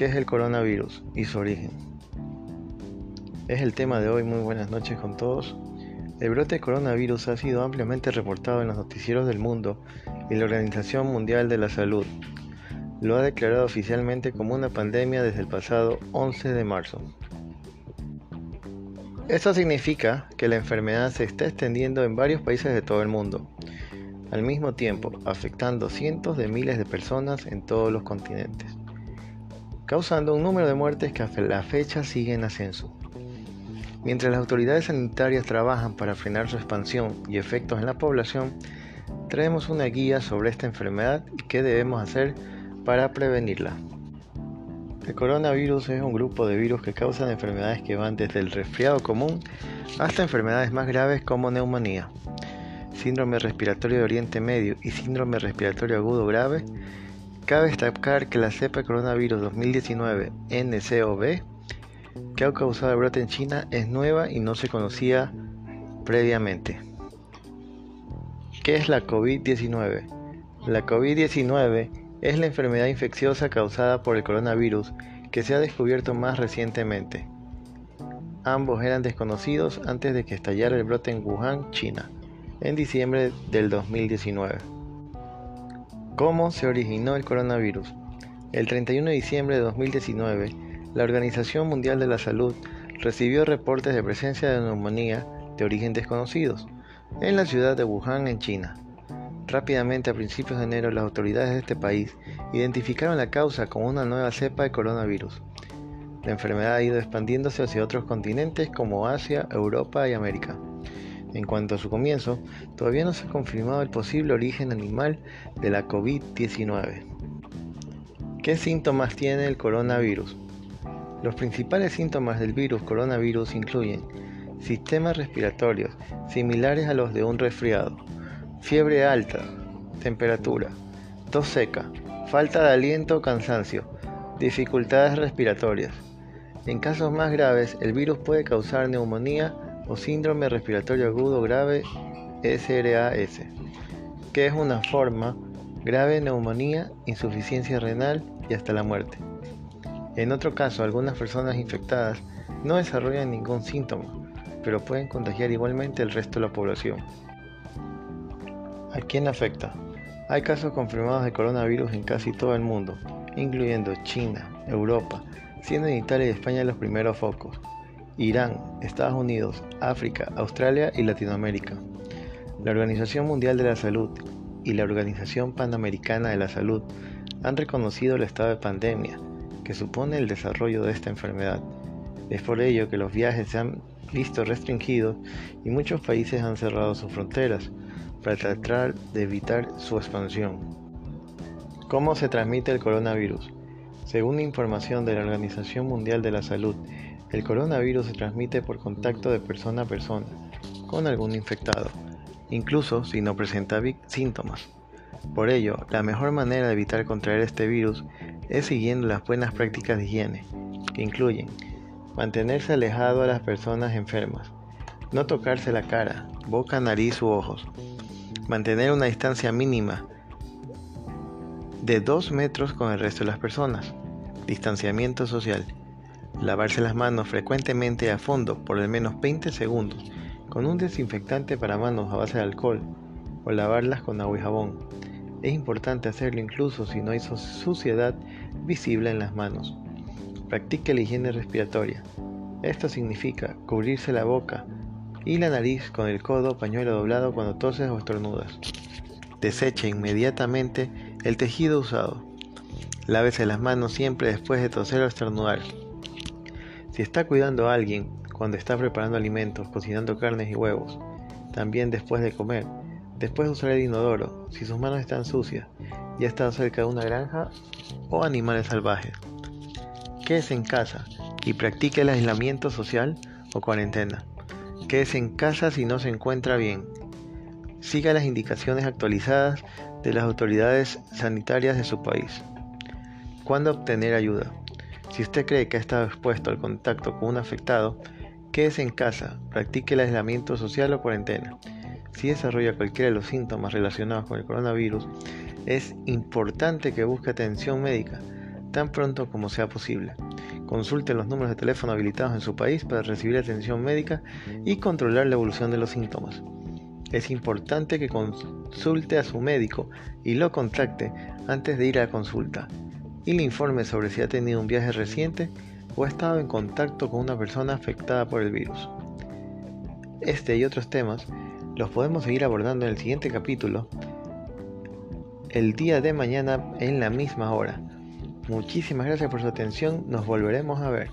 ¿Qué es el coronavirus y su origen? Es el tema de hoy, muy buenas noches con todos. El brote de coronavirus ha sido ampliamente reportado en los noticieros del mundo y la Organización Mundial de la Salud lo ha declarado oficialmente como una pandemia desde el pasado 11 de marzo. Esto significa que la enfermedad se está extendiendo en varios países de todo el mundo, al mismo tiempo afectando cientos de miles de personas en todos los continentes causando un número de muertes que hasta la fecha sigue en ascenso. Mientras las autoridades sanitarias trabajan para frenar su expansión y efectos en la población, traemos una guía sobre esta enfermedad y qué debemos hacer para prevenirla. El coronavirus es un grupo de virus que causan enfermedades que van desde el resfriado común hasta enfermedades más graves como neumonía, síndrome respiratorio de Oriente Medio y síndrome respiratorio agudo grave Cabe destacar que la cepa coronavirus 2019 NCOV que ha causado el brote en China es nueva y no se conocía previamente. ¿Qué es la COVID-19? La COVID-19 es la enfermedad infecciosa causada por el coronavirus que se ha descubierto más recientemente. Ambos eran desconocidos antes de que estallara el brote en Wuhan, China, en diciembre del 2019. ¿Cómo se originó el coronavirus? El 31 de diciembre de 2019, la Organización Mundial de la Salud recibió reportes de presencia de neumonía de origen desconocidos en la ciudad de Wuhan, en China. Rápidamente, a principios de enero, las autoridades de este país identificaron la causa como una nueva cepa de coronavirus. La enfermedad ha ido expandiéndose hacia otros continentes como Asia, Europa y América. En cuanto a su comienzo, todavía no se ha confirmado el posible origen animal de la COVID-19. ¿Qué síntomas tiene el coronavirus? Los principales síntomas del virus coronavirus incluyen sistemas respiratorios similares a los de un resfriado, fiebre alta, temperatura, tos seca, falta de aliento o cansancio, dificultades respiratorias. En casos más graves, el virus puede causar neumonía o síndrome respiratorio agudo grave SRAS, que es una forma grave de neumonía, insuficiencia renal y hasta la muerte. En otro caso, algunas personas infectadas no desarrollan ningún síntoma, pero pueden contagiar igualmente el resto de la población. ¿A quién afecta? Hay casos confirmados de coronavirus en casi todo el mundo, incluyendo China, Europa, siendo en Italia y España los primeros focos. Irán, Estados Unidos, África, Australia y Latinoamérica. La Organización Mundial de la Salud y la Organización Panamericana de la Salud han reconocido el estado de pandemia que supone el desarrollo de esta enfermedad. Es por ello que los viajes se han visto restringidos y muchos países han cerrado sus fronteras para tratar de evitar su expansión. ¿Cómo se transmite el coronavirus? Según información de la Organización Mundial de la Salud, el coronavirus se transmite por contacto de persona a persona con algún infectado, incluso si no presenta síntomas. Por ello, la mejor manera de evitar contraer este virus es siguiendo las buenas prácticas de higiene, que incluyen mantenerse alejado a las personas enfermas, no tocarse la cara, boca, nariz u ojos, mantener una distancia mínima de 2 metros con el resto de las personas, distanciamiento social, Lavarse las manos frecuentemente a fondo por al menos 20 segundos con un desinfectante para manos a base de alcohol o lavarlas con agua y jabón. Es importante hacerlo incluso si no hay suciedad visible en las manos. Practique la higiene respiratoria. Esto significa cubrirse la boca y la nariz con el codo o pañuelo doblado cuando toses o estornudas. Deseche inmediatamente el tejido usado. Lávese las manos siempre después de toser o estornudar. Si está cuidando a alguien cuando está preparando alimentos, cocinando carnes y huevos, también después de comer, después de usar el inodoro, si sus manos están sucias, ya está cerca de una granja o animales salvajes. Quédese en casa y practique el aislamiento social o cuarentena. Quédese en casa si no se encuentra bien. Siga las indicaciones actualizadas de las autoridades sanitarias de su país. ¿Cuándo obtener ayuda? Si usted cree que ha estado expuesto al contacto con un afectado, quédese en casa, practique el aislamiento social o cuarentena. Si desarrolla cualquiera de los síntomas relacionados con el coronavirus, es importante que busque atención médica tan pronto como sea posible. Consulte los números de teléfono habilitados en su país para recibir atención médica y controlar la evolución de los síntomas. Es importante que consulte a su médico y lo contacte antes de ir a la consulta y le informe sobre si ha tenido un viaje reciente o ha estado en contacto con una persona afectada por el virus. Este y otros temas los podemos seguir abordando en el siguiente capítulo, el día de mañana en la misma hora. Muchísimas gracias por su atención, nos volveremos a ver.